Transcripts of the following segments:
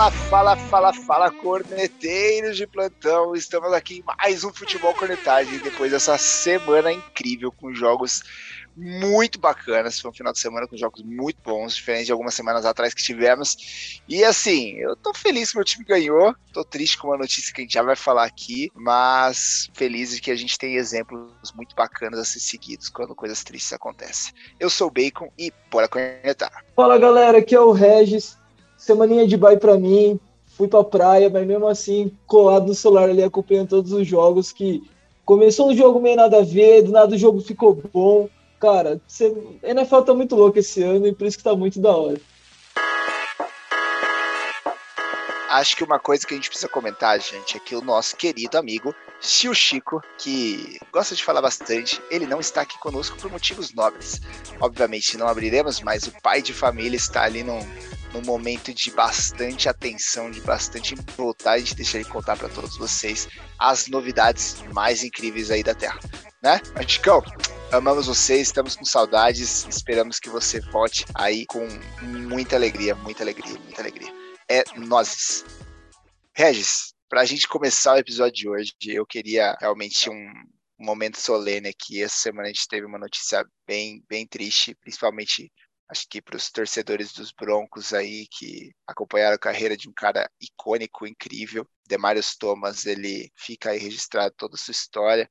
Fala, fala, fala, fala, corneteiros de plantão. Estamos aqui em mais um Futebol Cornetagem depois dessa semana incrível com jogos muito bacanas. Foi um final de semana com jogos muito bons, diferente de algumas semanas atrás que tivemos. E assim, eu tô feliz que meu time ganhou. Tô triste com uma notícia que a gente já vai falar aqui, mas feliz de que a gente tem exemplos muito bacanas a ser seguidos quando coisas tristes acontecem. Eu sou o Bacon e bora cornetar. Fala galera, aqui é o Regis. Semaninha de bye pra mim. Fui pra praia, mas mesmo assim, colado no celular ali, acompanhando todos os jogos que começou um jogo meio nada a ver, do nada o jogo ficou bom. Cara, você... NFL tá muito louco esse ano e por isso que tá muito da hora. Acho que uma coisa que a gente precisa comentar, gente, é que o nosso querido amigo Chiu Chico, que gosta de falar bastante, ele não está aqui conosco por motivos nobres. Obviamente não abriremos, mas o pai de família está ali num, num momento de bastante atenção, de bastante vontade de deixar ele contar para todos vocês as novidades mais incríveis aí da Terra, né? Mas, amamos vocês, estamos com saudades, esperamos que você volte aí com muita alegria, muita alegria, muita alegria é nozes. Regis, para a gente começar o episódio de hoje, eu queria realmente um, um momento solene aqui. Essa semana a gente teve uma notícia bem, bem triste, principalmente acho que para os torcedores dos Broncos aí que acompanharam a carreira de um cara icônico, incrível. Demarius Thomas, ele fica aí registrado toda a sua história.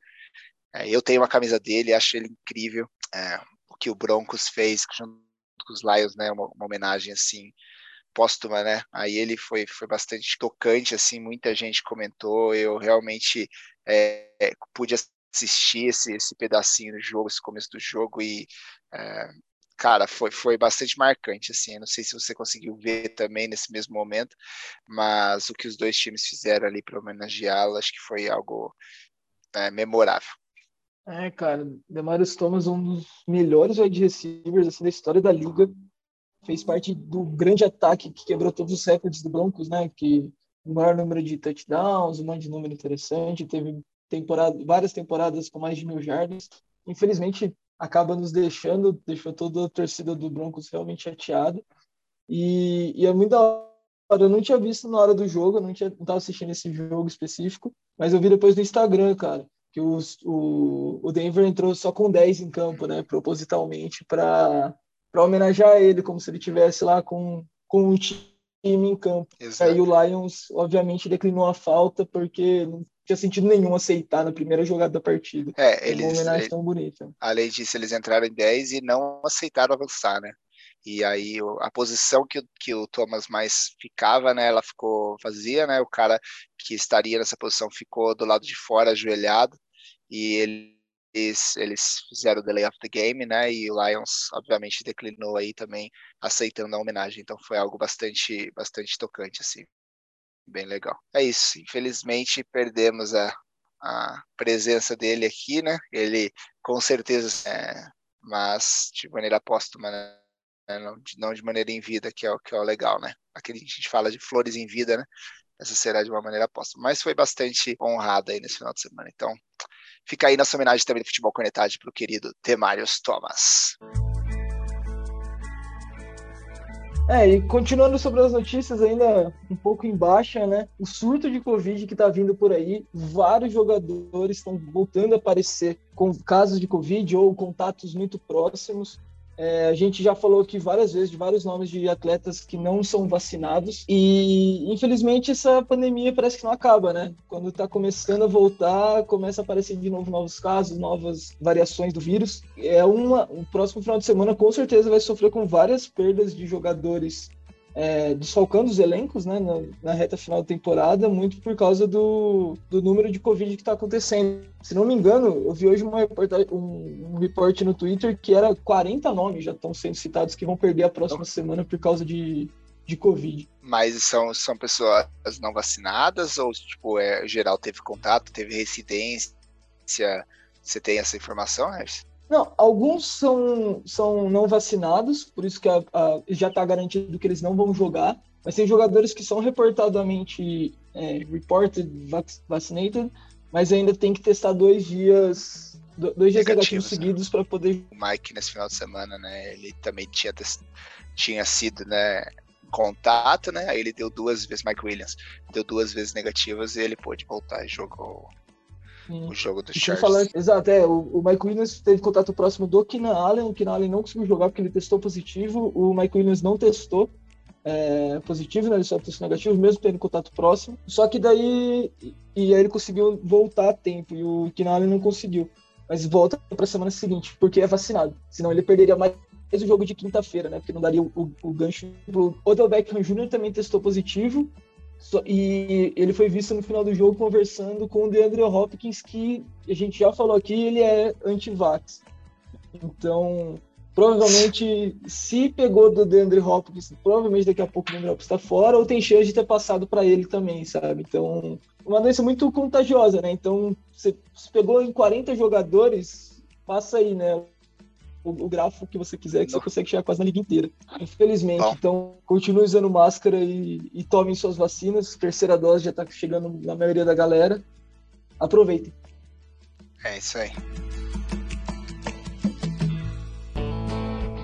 É, eu tenho uma camisa dele, acho ele incrível. É, o que o Broncos fez junto com os Lions, né? Uma, uma homenagem assim póstuma, né? Aí ele foi, foi bastante tocante, assim, muita gente comentou, eu realmente é, pude assistir esse, esse pedacinho do jogo, esse começo do jogo e é, cara, foi, foi bastante marcante, assim, não sei se você conseguiu ver também nesse mesmo momento, mas o que os dois times fizeram ali para homenageá-lo, acho que foi algo é, memorável. É, cara, Demarius Thomas, um dos melhores wide receivers assim, da história da liga, fez parte do grande ataque que quebrou todos os recordes do Broncos, né? Que o maior número de touchdowns, um monte de número interessante, teve temporada, várias temporadas com mais de mil jardas. Infelizmente, acaba nos deixando, deixou toda a torcida do Broncos realmente chateada. E, e é muito da hora. Eu não tinha visto na hora do jogo, eu não, tinha, não tava assistindo esse jogo específico, mas eu vi depois no Instagram, cara, que os, o, o Denver entrou só com 10 em campo, né, propositalmente, para homenagear ele, como se ele tivesse lá com, com um time em campo. Exato. Aí o Lions, obviamente, declinou a falta porque não tinha sentido nenhum aceitar na primeira jogada da partida. É, eles, uma homenagem tão bonita. Além disso, eles entraram em 10 e não aceitaram avançar, né? E aí a posição que, que o Thomas mais ficava, né, ela ficou vazia, né? O cara que estaria nessa posição ficou do lado de fora, ajoelhado, e ele eles, eles fizeram o delay of the game, né? E o Lions, obviamente, declinou aí também, aceitando a homenagem. Então foi algo bastante, bastante tocante, assim. Bem legal. É isso. Infelizmente, perdemos a, a presença dele aqui, né? Ele, com certeza, é, mas de maneira póstuma, né? Não de, não de maneira em vida, que é, o, que é o legal, né? Aquele a gente fala de flores em vida, né? Essa será de uma maneira póstuma. Mas foi bastante honrada aí nesse final de semana. Então, Fica aí nossa homenagem também do Futebol Conectado para o querido Demarius Thomas. É, e continuando sobre as notícias ainda um pouco em baixa, né? O surto de Covid que tá vindo por aí, vários jogadores estão voltando a aparecer com casos de Covid ou contatos muito próximos. É, a gente já falou aqui várias vezes de vários nomes de atletas que não são vacinados e infelizmente essa pandemia parece que não acaba, né? Quando está começando a voltar, começa a aparecer de novo novos casos, novas variações do vírus. É uma, o próximo final de semana com certeza vai sofrer com várias perdas de jogadores é, desfalcando os elencos né, na, na, reta final da temporada, muito por causa do, do número de Covid que está acontecendo. Se não me engano, eu vi hoje uma um, um report no Twitter que era 40 nomes já estão sendo citados que vão perder a próxima semana por causa de, de Covid. Mas são, são pessoas não vacinadas ou, tipo, é, geral teve contato, teve residência? Você tem essa informação, Ers? Não, alguns são, são não vacinados, por isso que a, a, já está garantido que eles não vão jogar. Mas tem jogadores que são reportadamente é, reported vaccinated, mas ainda tem que testar dois dias dois dias negativos né? seguidos para poder. O Mike nesse final de semana, né? Ele também tinha tinha sido, né? contato, né? Aí ele deu duas vezes, Mike Williams, deu duas vezes negativas e ele pôde voltar e jogou o jogo do Chargers. Falar, exato, é, o, o, Mike Williams teve contato próximo do Keenan Allen, o Keenan Allen não conseguiu jogar porque ele testou positivo, o Mike Williams não testou é, positivo, né, ele só testou negativo, mesmo tendo contato próximo, só que daí, e aí ele conseguiu voltar a tempo, e o Keenan Allen não conseguiu, mas volta para a semana seguinte, porque é vacinado, senão ele perderia mais o jogo de quinta-feira, né? Porque não daria o, o, o gancho. O Odell Beckham Jr. também testou positivo. E ele foi visto no final do jogo conversando com o DeAndre Hopkins, que a gente já falou aqui, ele é anti-vax. Então, provavelmente, se pegou do DeAndre Hopkins, provavelmente daqui a pouco o DeAndre Hopkins está fora, ou tem chance de ter passado para ele também, sabe? Então, uma doença muito contagiosa, né? Então, você pegou em 40 jogadores, passa aí, né? O, o grafo que você quiser, que você consegue chegar quase na liga inteira. Infelizmente. Bom. Então, continue usando máscara e, e tomem suas vacinas. Terceira dose já está chegando na maioria da galera. Aproveitem. É isso aí.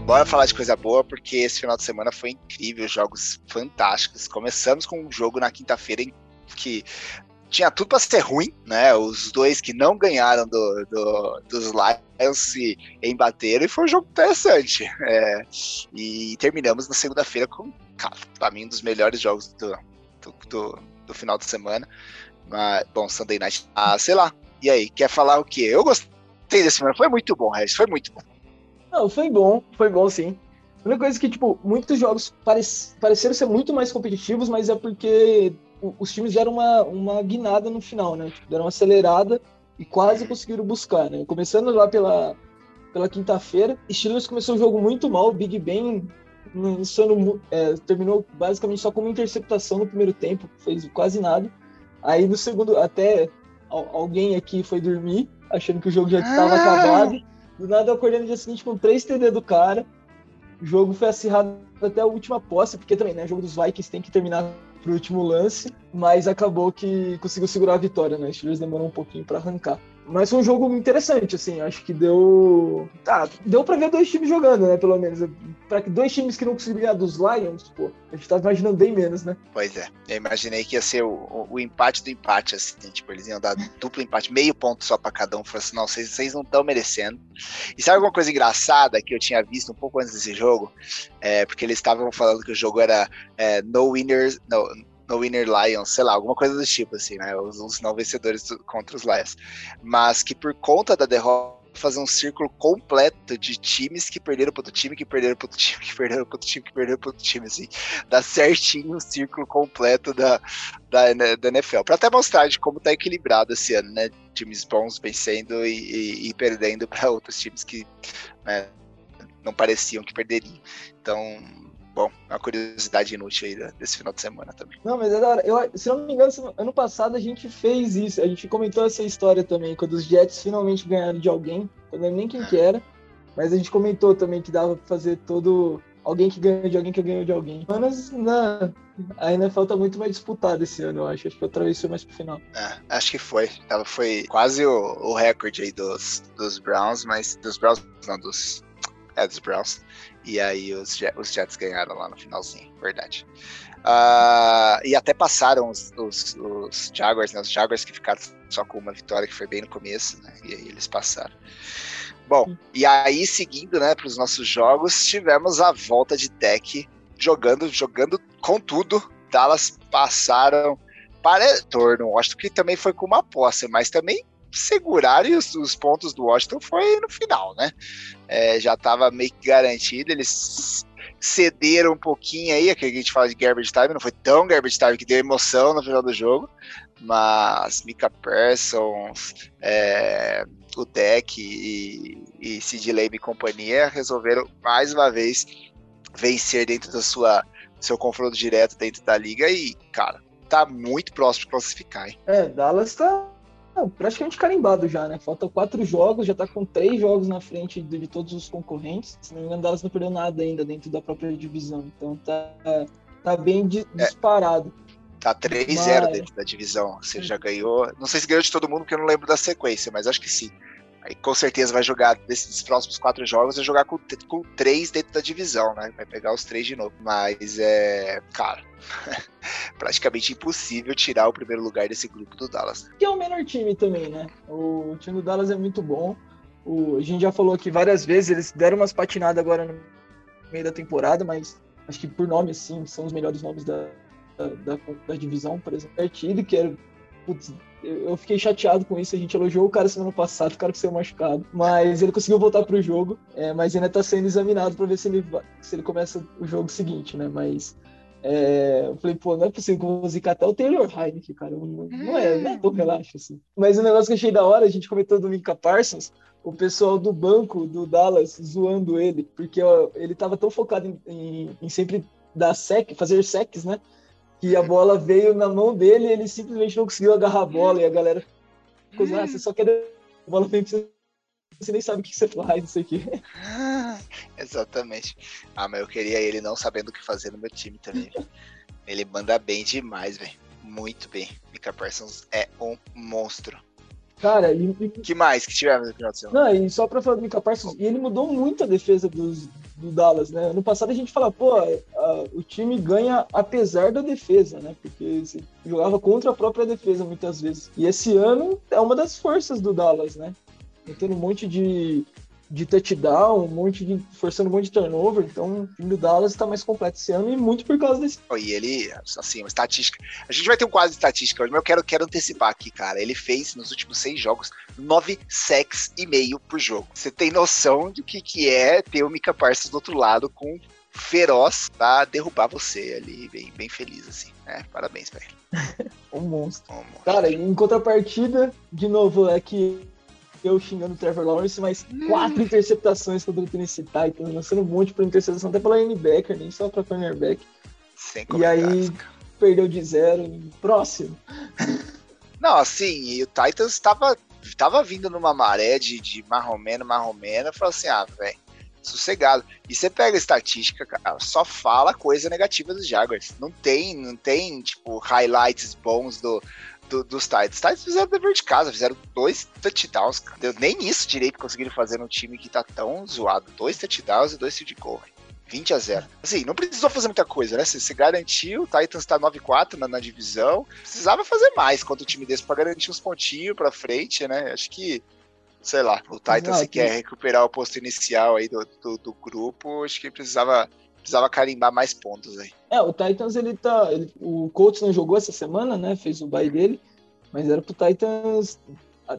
Bora falar de coisa boa, porque esse final de semana foi incrível, jogos fantásticos. Começamos com um jogo na quinta-feira que tinha tudo para ser ruim, né? Os dois que não ganharam do, do, dos Lions se embateram e foi um jogo interessante. É, e terminamos na segunda-feira com, pra mim, um dos melhores jogos do, do, do, final de semana. Mas, bom, Sunday Night, ah, sei lá. E aí, quer falar o quê? Eu gostei desse semana, foi muito bom, Regis, foi muito bom. Não, foi bom, foi bom sim. A única coisa é que, tipo, muitos jogos pareceram ser muito mais competitivos, mas é porque os times deram uma, uma guinada no final, né? Tipo, deram uma acelerada e quase conseguiram buscar, né? Começando lá pela, pela quinta-feira, Steelers começou o jogo muito mal, Big Ben insano, é, terminou basicamente só com uma interceptação no primeiro tempo, fez quase nada. Aí no segundo, até alguém aqui foi dormir, achando que o jogo já estava ah! acabado. Do nada eu acordei no dia seguinte com três TD do cara. O jogo foi acirrado até a última posse, porque também, né? O jogo dos Vikings tem que terminar pro último lance, mas acabou que conseguiu segurar a vitória, né? O Steelers demorou um pouquinho para arrancar. Mas foi um jogo interessante, assim, acho que deu. Ah, deu pra ver dois times jogando, né? Pelo menos. Pra dois times que não conseguiram ganhar dos Lions, pô, a gente tava imaginando bem menos, né? Pois é. Eu imaginei que ia ser o, o, o empate do empate, assim, tipo, eles iam dar duplo empate, meio ponto só pra cada um. Falei assim, não, vocês, vocês não estão merecendo. E sabe alguma coisa engraçada que eu tinha visto um pouco antes desse jogo? É, porque eles estavam falando que o jogo era é, no winners. No, no Winner Lions, sei lá, alguma coisa do tipo, assim, né? Os, os não vencedores do, contra os Lions. Mas que por conta da derrota fazer um círculo completo de times que perderam pro outro time, que perderam pro outro time, que perderam pro outro time, que perderam pro outro time, assim. Dá certinho o círculo completo da, da, da NFL. Pra até mostrar de como tá equilibrado esse ano, né? Times bons vencendo e, e, e perdendo para outros times que né, não pareciam que perderiam. Então, bom, uma curiosidade inútil aí desse final de semana também. Não, mas é da hora. Eu, se não me engano, ano passado a gente fez isso. A gente comentou essa história também, quando os Jets finalmente ganharam de alguém. Eu não lembro nem quem que era. Mas a gente comentou também que dava pra fazer todo. Alguém que ganhou de alguém que ganhou de alguém. Mas na, a NFL tá muito mais disputada esse ano, eu acho. Acho que foi mais pro final. É, acho que foi. Ela foi quase o, o recorde aí dos, dos Browns, mas. Dos Browns, não, dos. É, dos Browns. E aí os, os Jets ganharam lá no finalzinho, verdade. Uh, e até passaram os, os, os, Jaguars, né? Os Jaguars que ficaram só com uma vitória, que foi bem no começo, né? E aí eles passaram. Bom, e aí seguindo, né, para os nossos jogos, tivemos a volta de deck jogando, jogando com tudo. Dallas passaram para retorno. Acho que também foi com uma posse, mas também segurarem os, os, pontos do Washington foi no final, né? É, já estava meio que garantido, eles cederam um pouquinho aí, aquele que a gente fala de garbage time, não foi tão garbage time que deu emoção no final do jogo, mas Mika Parsons, é, o deck e, e Sid Lamb e companhia resolveram mais uma vez vencer dentro da sua seu confronto direto dentro da liga e, cara, tá muito próximo de classificar, hein? É, Dallas tá praticamente carimbado já, né? Faltam quatro jogos, já tá com três jogos na frente de, de todos os concorrentes. Se não me engano, Dallas não perdeu nada ainda dentro da própria divisão. Então tá, tá bem di, é. disparado. Tá 3-0 mas... dentro da divisão. Você já ganhou. Não sei se ganhou de todo mundo, porque eu não lembro da sequência, mas acho que sim. Aí com certeza vai jogar desses próximos quatro jogos, vai jogar com, com três dentro da divisão, né? Vai pegar os três de novo. Mas é. Cara. praticamente impossível tirar o primeiro lugar desse grupo do Dallas. Que é o menor time também, né? O time do Dallas é muito bom. O, a gente já falou aqui várias vezes, eles deram umas patinadas agora no meio da temporada, mas acho que por nome, assim, são os melhores nomes da, da, da, da divisão, por exemplo. Partido, que era putz, eu fiquei chateado com isso. A gente elogiou o cara semana passada, o cara que saiu machucado. Mas ele conseguiu voltar pro jogo. É, mas ainda tá sendo examinado para ver se ele, se ele começa o jogo seguinte, né? Mas. É, eu falei, pô, não é possível que eu vou zicar até o Taylor Heineken, cara. Não, não, é, não é tão relaxo assim. Mas o negócio que eu achei da hora, a gente comentou do Mika Parsons, o pessoal do banco do Dallas zoando ele, porque ó, ele tava tão focado em, em, em sempre dar sec, fazer secs, né? Que a bola veio na mão dele e ele simplesmente não conseguiu agarrar a bola e a galera ficou ah, você só quer a bola vem você, você nem sabe o que você faz, não sei o que. Exatamente. Ah, mas eu queria ele não sabendo o que fazer no meu time também. ele manda bem demais, velho. Muito bem. Mika Parsons é um monstro. Cara, e, que mais que tivemos no final de semana? Não, e só pra falar do Mika Parsons, e ele mudou muito a defesa dos, do Dallas, né? No passado a gente fala, pô, a, o time ganha apesar da defesa, né? Porque jogava contra a própria defesa muitas vezes. E esse ano é uma das forças do Dallas, né? Metendo um monte de de touchdown, um monte de. forçando um monte de turnover. Então, o time do Dallas está mais completo esse ano e muito por causa desse. E ele, assim, uma estatística. A gente vai ter um quadro de estatística hoje, mas eu quero, quero antecipar aqui, cara. Ele fez nos últimos seis jogos nove sacks e meio por jogo. Você tem noção do que, que é ter o Mika Parsons do outro lado com feroz pra derrubar você ali, bem, bem feliz, assim. É, parabéns pra ele. um monstro. Um monstro. Cara, em contrapartida, de novo, é que eu xingando o Trevor Lawrence, mas quatro interceptações contra o Tennessee Titans, lançando um monte para interceptação até pela linebacker, nem só para cornerback. Sem e aí perdeu de zero. Próximo. Não, assim, o Titans estava tava vindo numa maré de, de marromeno, marromeno, falou assim, ah, velho, sossegado. E você pega a estatística, cara, só fala coisa negativa dos Jaguars. Não tem, não tem, tipo, highlights bons do, do, dos Titans. Os Titans fizeram dever de casa, fizeram dois touchdowns. Cara. Nem isso direito conseguiram fazer num time que tá tão zoado. Dois touchdowns e dois field goal. 20 a 0. Assim, não precisou fazer muita coisa, né? Você, garantiu, o Titans tá 9-4 na, na, divisão. Precisava fazer mais contra o time desse para garantir uns pontinhos pra frente, né? Acho que, sei lá, o Titans se quer recuperar o posto inicial aí do, do, do grupo, acho que precisava precisava carimbar mais pontos aí. É, o Titans, ele tá. Ele, o Colts não jogou essa semana, né? Fez o bye dele, mas era pro Titans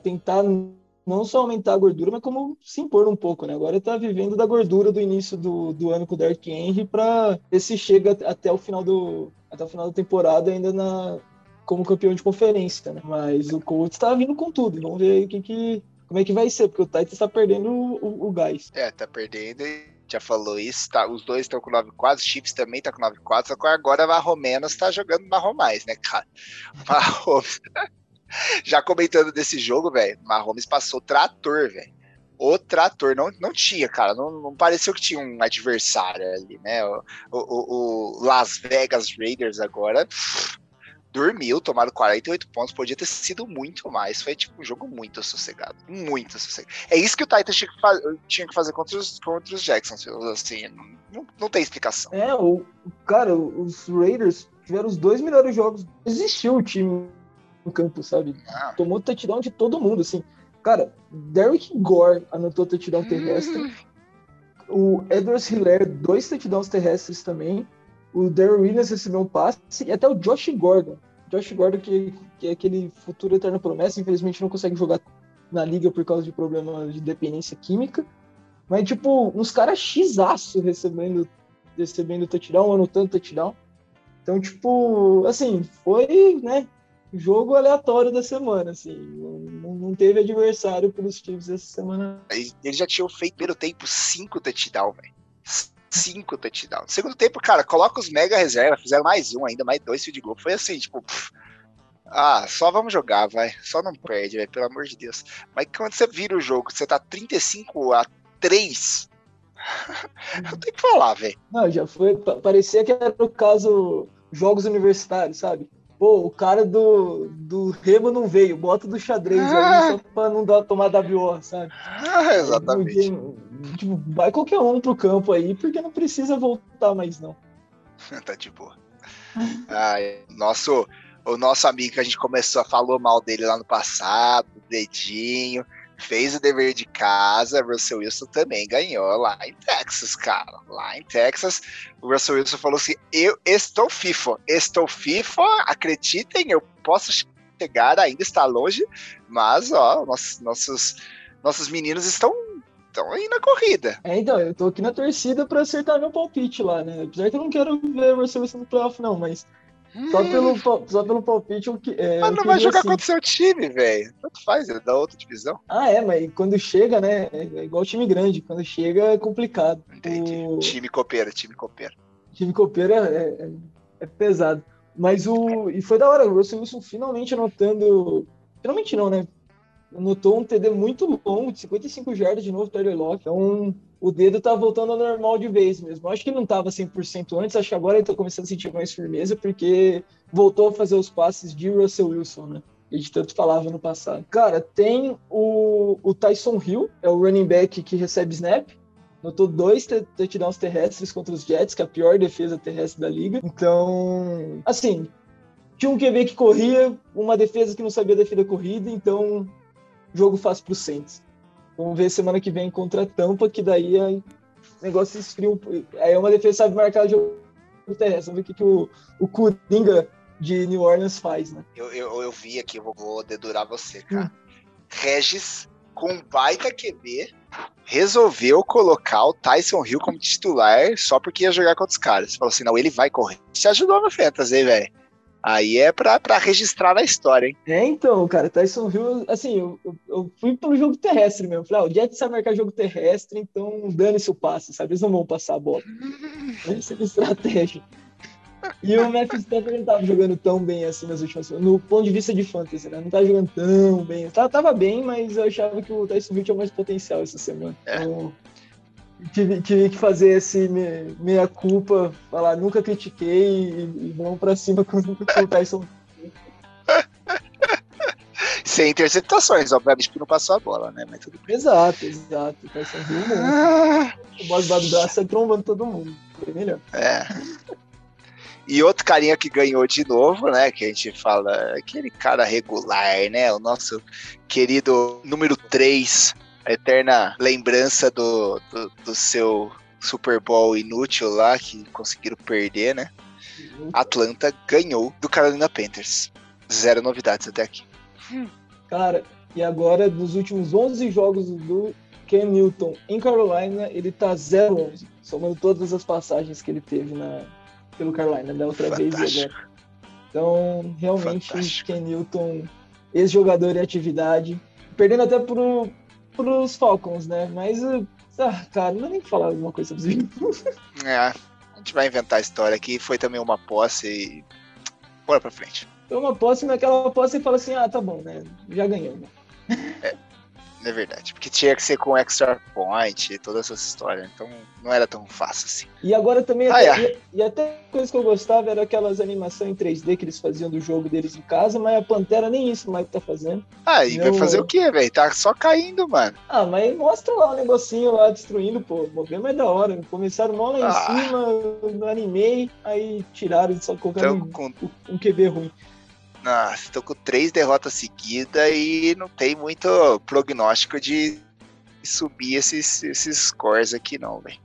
tentar não só aumentar a gordura, mas como se impor um pouco, né? Agora tá vivendo da gordura do início do, do ano com o Derrick Henry para ver se chega até o final do até o final da temporada ainda na como campeão de conferência, né? Mas o Colts tá vindo com tudo. Vamos ver o que, que como é que vai ser, porque o Titans tá perdendo o, o, o gás. É, tá perdendo e já falou isso, tá, os dois estão com 9-4, Chiefs também tá com 9-4, só que agora Marromenos tá jogando marrom mais, né, cara? Mahomes. já comentando desse jogo, velho, Mahomes passou trator, velho. O trator não, não tinha, cara, não, não pareceu que tinha um adversário ali, né? O, o, o Las Vegas Raiders agora pff, dormiu, tomaram 48 pontos, podia ter sido muito mais. Foi tipo um jogo muito sossegado. Muito sossegado. É isso que o Titans tinha que, fa tinha que fazer contra os, contra os Jacksons. Assim, não, não tem explicação. É, o, cara, os Raiders tiveram os dois melhores jogos. Existiu o time no campo, sabe? Ah. Tomou touchdown de todo mundo, assim. Cara, Derrick Gore anotou touchdown terrestre. Hum. O Edwards Hiller, dois touchdowns terrestres também o Darren Williams recebeu um passe e até o Josh Gordon. Josh Gordon, que, que é aquele futuro eterno promessa, infelizmente não consegue jogar na liga por causa de problemas de dependência química. Mas, tipo, uns caras x recebendo, recebendo touchdown, anotando touchdown. Então, tipo, assim, foi, né, jogo aleatório da semana, assim. Não, não teve adversário pelos times essa semana. Eles já tinham feito pelo tempo cinco touchdown, velho cinco touchdowns. Segundo tempo, cara, coloca os mega reserva, fizeram mais um ainda, mais dois field goal. Foi assim, tipo, pff, ah, só vamos jogar, vai. Só não perde, vai, pelo amor de Deus. Mas quando você vira o jogo, você tá 35 a 3, não tem que falar, velho. Não, já foi, parecia que era no caso jogos universitários, sabe? Pô, o cara do, do remo não veio, bota do xadrez ah. aí só pra não dar, tomar WO, sabe? Ah, exatamente. Tipo, vai qualquer um pro campo aí, porque não precisa voltar mais, não. tá de boa. Nosso, o nosso amigo que a gente começou, falou mal dele lá no passado, dedinho fez o dever de casa, Russell Wilson também ganhou lá em Texas, cara. Lá em Texas, o Russell Wilson falou assim: Eu estou FIFA, estou FIFA, acreditem, eu posso chegar, ainda está longe, mas ó, nossos, nossos, nossos meninos estão estão aí na corrida. É, então, eu tô aqui na torcida para acertar meu palpite lá, né? Apesar que eu não quero ver o Russell Wilson no playoff, não, mas só pelo, só pelo palpite. Eu, é, mas não vai jogar assim. contra o seu time, velho. Tanto faz, é da outra divisão. Ah, é, mas quando chega, né? É igual time grande. Quando chega é complicado. Entendi. O... Time copeira, time copeira. Time copeira é, é, é, pesado. Mas o. E foi da hora, o Russell Wilson finalmente anotando. Finalmente não, né? Anotou um TD muito longo, de 55 jardas de novo, Tyler Lock. Então, o dedo tá voltando ao normal de vez mesmo. Acho que não tava 100% antes, acho que agora ele tá começando a sentir mais firmeza, porque voltou a fazer os passes de Russell Wilson, né? A gente tanto falava no passado. Cara, tem o, o Tyson Hill, é o running back que recebe snap. Notou dois touchdowns terrestres contra os Jets, que é a pior defesa terrestre da liga. Então, assim, tinha um QB que corria, uma defesa que não sabia defender a corrida, então jogo fácil pro Saints. Vamos ver semana que vem contra a Tampa, que daí o negócio esfria. Aí é uma defesa sabe marcar o jogo terrestre. Vamos ver o que, que o, o Coringa de New Orleans faz, né? Eu, eu, eu vi aqui, eu vou, vou dedurar você, cara. Hum. Regis, com baita QB, resolveu colocar o Tyson Hill como titular só porque ia jogar contra os caras. Falou assim: não, ele vai correr. Você ajudou no Fantasy, velho. Aí é pra, pra registrar na história, hein? É, então, cara, Tyson Hill, assim, eu, eu fui pelo jogo terrestre mesmo. Falei, ah, o Jets sabe marcar jogo terrestre, então dane-se o passe, sabe? Eles não vão passar a bola. Essa é a estratégia. E o Memphis Stafford não tava jogando tão bem assim nas últimas no ponto de vista de fantasy, né? Não tava jogando tão bem. Tava, tava bem, mas eu achava que o Tyson Hill tinha mais potencial essa semana. É. Então, tive, tive que fazer esse meia culpa, falar nunca critiquei e, e vamos pra cima com, com o Tyson. Sem interceptações, obviamente que não passou a bola, né? Mas tudo bem. Exato, exato. O Tyson Hill ah. O boss do braço sai trombando todo mundo. Foi melhor. É. E outro carinha que ganhou de novo, né? Que a gente fala, aquele cara regular, né? O nosso querido número 3, a eterna lembrança do, do, do, seu Super Bowl inútil lá, que conseguiram perder, né? Atlanta ganhou do Carolina Panthers. Zero novidades até aqui. Cara, e agora, nos últimos 11 jogos do Ken Newton em Carolina, ele tá 0-11, somando todas as passagens que ele teve na, pelo Carolina, da outra Fantástico. vez e agora. Então, realmente, Fantástico. Ken Newton, ex-jogador em atividade, perdendo até pro, pros Falcons, né? Mas, ah, cara, não dá nem falar alguma coisa sobre isso. É, a gente vai inventar a história aqui. Foi também uma posse e. Bora pra frente. Foi uma posse, naquela posse e fala assim: ah, tá bom, né? Já ganhou, né? É é verdade. Porque tinha que ser com extra point e toda essa história. Então não era tão fácil assim. E agora também, ah, até, é. e, e, até coisa que eu gostava era aquelas animações em 3D que eles faziam do jogo deles em casa, mas a Pantera nem isso mais tá fazendo. Ah, e vai fazer o quê, velho? Tá só caindo, mano. Ah, mas mostra lá o um negocinho lá destruindo, pô. O problema é da hora. Começaram mal lá em ah. cima, no animei, aí tiraram e só colocaram então, com... um, um QB ruim. Nossa, estou com três derrotas seguidas e não tem muito prognóstico de subir esses, esses scores aqui, não, velho.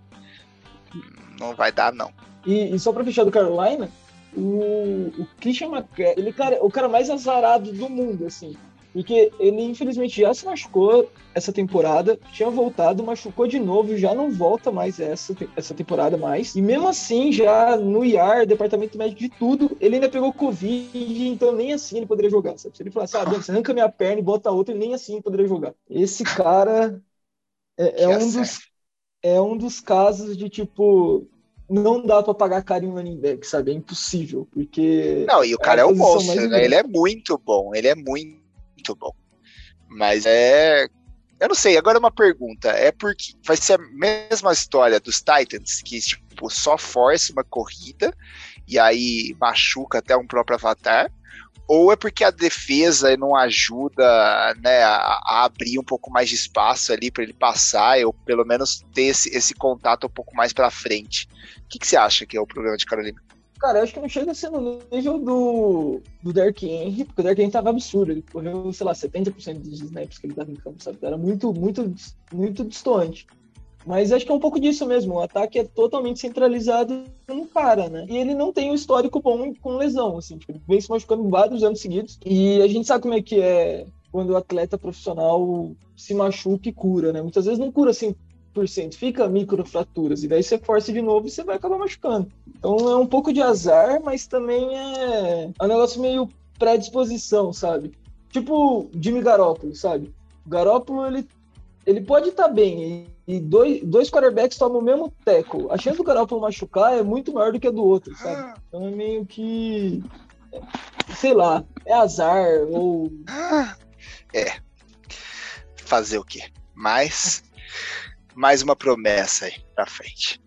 Não vai dar, não. E, e só para fechar do Carolina, o, o Christian McCaffrey, ele cara, o cara mais azarado do mundo, assim. Porque ele, infelizmente, já se machucou essa temporada, tinha voltado, machucou de novo, já não volta mais essa, essa temporada mais. E mesmo assim, já no IAR, departamento médico de tudo, ele ainda pegou Covid, então nem assim ele poderia jogar. Sabe? Se ele falasse, ah, você arranca minha perna e bota outra, ele nem assim ele poderia jogar. Esse cara é, é um dos, é um dos casos de tipo não dá para pagar caro em running back, sabe? É impossível, porque. Não, e o cara é, é um monstro, né? Ele é muito bom, ele é muito muito bom. Mas é. Eu não sei, agora uma pergunta. É porque vai ser a mesma história dos Titans, que tipo, tipo, só força uma corrida e aí machuca até um próprio avatar, ou é porque a defesa não ajuda né, a, a abrir um pouco mais de espaço ali para ele passar, ou pelo menos ter esse, esse contato um pouco mais para frente. O que, que você acha que é o problema de Carolina? Cara, eu acho que não chega a ser no nível do, do Derrick Henry, porque o Derrick Henry tava absurdo. Ele correu, sei lá, 70% dos snaps que ele tava em campo, sabe? Era muito, muito, muito distante. Mas acho que é um pouco disso mesmo. O ataque é totalmente centralizado no cara, né? E ele não tem um histórico bom com lesão, assim. Tipo, ele vem se machucando vários anos seguidos. E a gente sabe como é que é quando o atleta profissional se machuca e cura, né? Muitas vezes não cura assim 100%, fica microfraturas, e daí você força de novo e você vai acabar machucando. Então é um pouco de azar, mas também é, é um negócio meio predisposição, sabe? Tipo Jimmy Garoppolo, sabe? O Garoppolo, ele, ele pode estar tá bem, e, e dois, dois quarterbacks tomam o mesmo teco. A chance do Garoppolo machucar é muito maior do que a do outro, sabe? Então é meio que... Sei lá, é azar, ou... É. Fazer o quê? Mas mais uma promessa aí pra frente.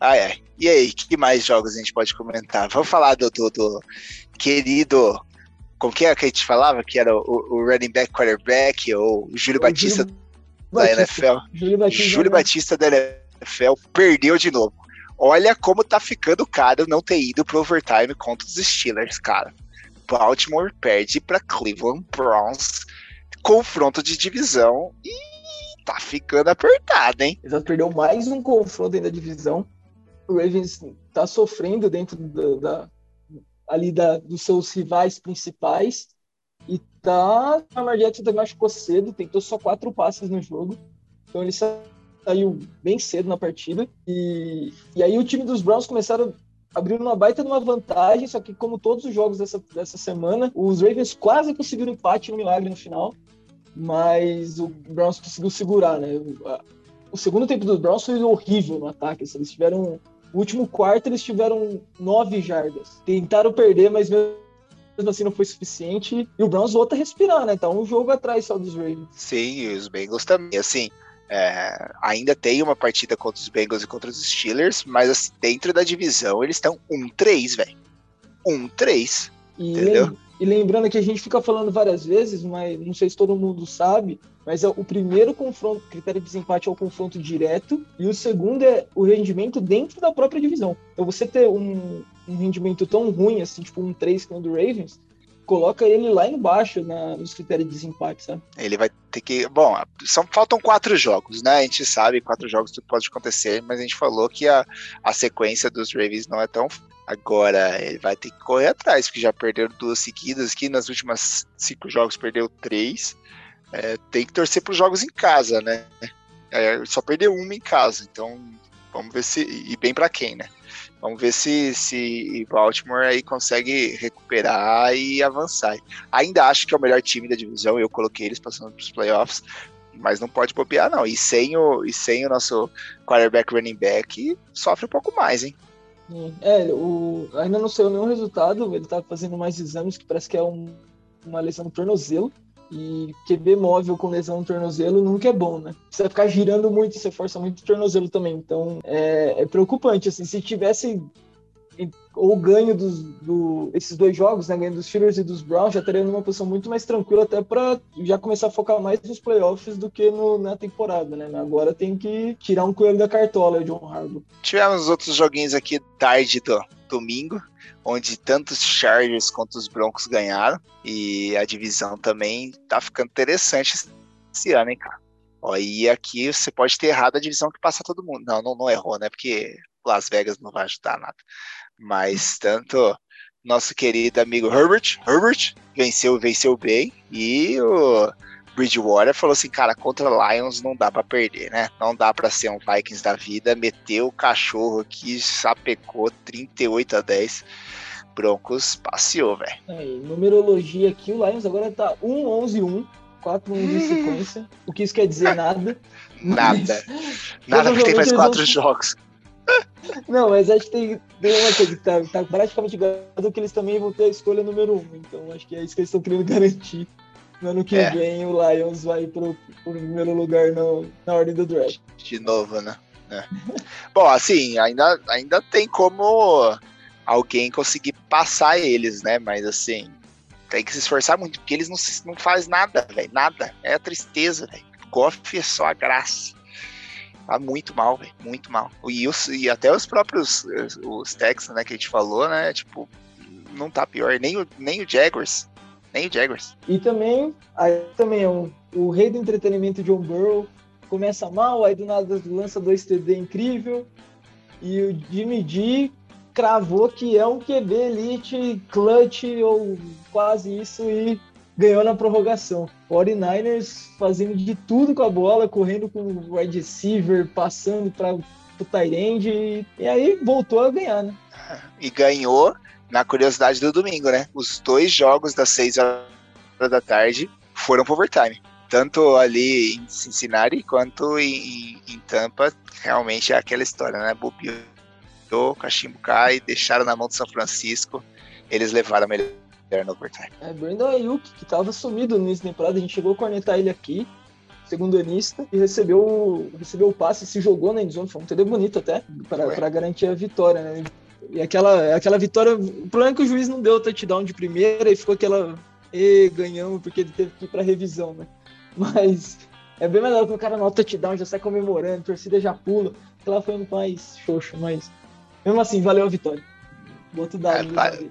Ai, ai. E aí, que mais jogos a gente pode comentar? Vamos falar do, do, do querido. Como que é que a gente falava? Que era o, o running back quarterback, ou o Júlio Batista Júlio da Batista. NFL. Júlio Batista, Júlio né? Batista da NFL perdeu de novo. Olha como tá ficando caro não ter ido pro overtime contra os Steelers, cara. Baltimore perde para Cleveland Browns, confronto de divisão e tá ficando apertado, hein? Exato, perdeu mais um confronto dentro da divisão. O Ravens tá sofrendo dentro da, da ali da, dos seus rivais principais. E tá. Lamar Jackson também machucou cedo, tentou só quatro passes no jogo. Então ele saiu bem cedo na partida. E, e aí o time dos Browns começaram abrindo uma baita de uma vantagem, só que como todos os jogos dessa, dessa semana, os Ravens quase conseguiram empate no milagre no final mas o Browns conseguiu segurar, né? O segundo tempo dos Browns foi horrível no ataque. Assim, eles tiveram. O último quarto eles tiveram nove jardas. Tentaram perder, mas mesmo assim não foi suficiente. E o Browns volta a respirar, né? Tá um jogo atrás só dos Ravens. Sim, e os Bengals também. Assim, é, ainda tem uma partida contra os Bengals e contra os Steelers, mas assim, dentro da divisão eles estão 1-3, velho. 1-3. Entendeu? E lembrando que a gente fica falando várias vezes, mas não sei se todo mundo sabe, mas é o primeiro confronto, critério de desempate é o confronto direto, e o segundo é o rendimento dentro da própria divisão. Então você ter um, um rendimento tão ruim, assim, tipo um 3 como o do Ravens, coloca ele lá embaixo na, nos critérios de desempate, sabe? Ele vai ter que. Bom, são, faltam quatro jogos, né? A gente sabe, quatro jogos tudo pode acontecer, mas a gente falou que a, a sequência dos Ravens não é tão Agora ele vai ter que correr atrás, porque já perdeu duas seguidas aqui. Nas últimas cinco jogos perdeu três. É, tem que torcer para os jogos em casa, né? É, só perdeu uma em casa, então vamos ver se. E bem para quem, né? Vamos ver se, se Baltimore aí consegue recuperar e avançar. Ainda acho que é o melhor time da divisão, eu coloquei eles passando para os playoffs, mas não pode bobear, não. E sem o, e sem o nosso quarterback running back, sofre um pouco mais, hein? É, o, ainda não saiu nenhum resultado, ele tá fazendo mais exames, que parece que é um, uma lesão no tornozelo. E QB móvel com lesão no tornozelo nunca é bom, né? Você ficar girando muito, você força muito o tornozelo também. Então é, é preocupante. Assim, se tivesse ou ganho dos, do, esses dois jogos, né, ganho dos Steelers e dos Browns, já estaria numa posição muito mais tranquila até para já começar a focar mais nos playoffs do que no, na temporada, né? Agora tem que tirar um coelho da cartola, John Harbaugh. Tivemos outros joguinhos aqui tarde do domingo, onde tanto os Chargers quanto os Broncos ganharam e a divisão também tá ficando interessante esse ano, hein, cara? Ó, e aqui você pode ter errado a divisão que passa todo mundo. Não, não, não errou, né? Porque Las Vegas não vai ajudar nada. Mas tanto nosso querido amigo Herbert, Herbert venceu, venceu bem, e o Bridgewater falou assim, cara, contra Lions não dá para perder, né? Não dá para ser um Vikings da vida, meteu o cachorro aqui, sapecou 38 a 10. Broncos passeou, velho. É, numerologia aqui, o Lions agora tá 1-11-1, 4 1 de sequência. o que isso quer dizer nada. Nada. Nada porque tem mais quatro vão... jogos. Não, mas acho que tem, tem uma coisa que tá, tá praticamente garantido que eles também vão ter a escolha número um. Então acho que é isso que eles estão querendo garantir. No ano que é. vem o Lions vai pro, pro primeiro lugar no, na ordem do draft. De novo, né? É. Bom, assim, ainda, ainda tem como alguém conseguir passar eles, né? Mas assim, tem que se esforçar muito, porque eles não, não fazem nada, velho. Nada. É a tristeza, velho. Goff é só a graça. Tá muito mal. Muito mal. E, os, e até os próprios os Texans, né, que a gente falou, né? Tipo, não tá pior. Nem o, nem o Jaguars. Nem o Jaguars. E também, aí também o, o rei do entretenimento John Burrow começa mal, aí do nada lança dois TD incrível. E o Jimmy G cravou que é um QB elite, clutch ou quase isso e ganhou na prorrogação. 49ers fazendo de tudo com a bola, correndo com o wide receiver, passando para o end e, aí voltou a ganhar, né? E ganhou na curiosidade do domingo, né? Os dois jogos das 6 horas da tarde foram para overtime. Tanto ali em Cincinnati quanto em, em Tampa, realmente é aquela história, né? Bobeou, cachimbo cai, deixaram na mão do São Francisco, eles levaram a melhor no overtime. É, Brandon Ayuk, que tava sumido no início da temporada, a gente chegou a cornetar ele aqui, segundo anista, e recebeu, recebeu o passe, se jogou na endzone, foi um TD bonito até, para garantir a vitória, né? E aquela, aquela vitória, o problema é que o juiz não deu o touchdown de primeira e ficou aquela, e ganhamos, porque ele teve que ir pra revisão, né? Mas é bem melhor que o cara no touchdown já sai comemorando, a torcida já pula, aquela foi mais xoxo, mas mesmo assim, valeu a vitória. Boto dado. É,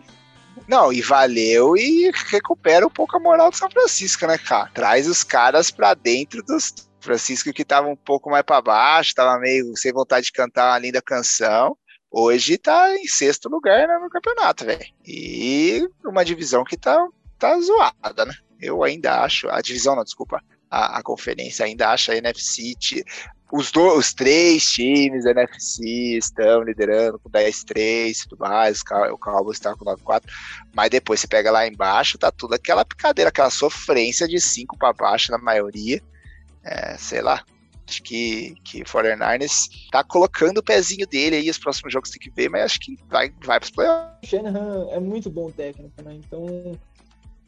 não, e valeu e recupera um pouco a moral do São Francisco, né, cara? Traz os caras pra dentro dos Francisco que tava um pouco mais para baixo, tava meio sem vontade de cantar uma linda canção. Hoje tá em sexto lugar né, no campeonato, velho. E uma divisão que tá, tá zoada, né? Eu ainda acho, a divisão não, desculpa, a, a conferência ainda acha a NFC os, do, os três times da NFC estão liderando com 10-3 e tudo mais, o Cowboys está com 9-4, mas depois você pega lá embaixo, tá tudo aquela picadeira, aquela sofrência de 5 para baixo na maioria, é, sei lá, acho que, que o 49ers tá colocando o pezinho dele aí, os próximos jogos tem que ver, mas acho que vai, vai pros playoffs. Shanahan é muito bom técnico, né, então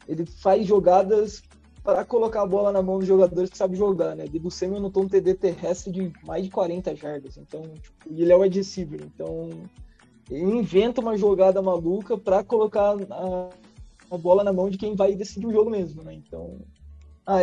ele faz jogadas para colocar a bola na mão dos jogadores que sabem jogar, né? Debo Samuel notou um TD terrestre de mais de 40 jardas, então, tipo, e ele é o wide receiver, então ele inventa uma jogada maluca para colocar a, a, bola na mão de quem vai decidir o jogo mesmo, né? Então, ah,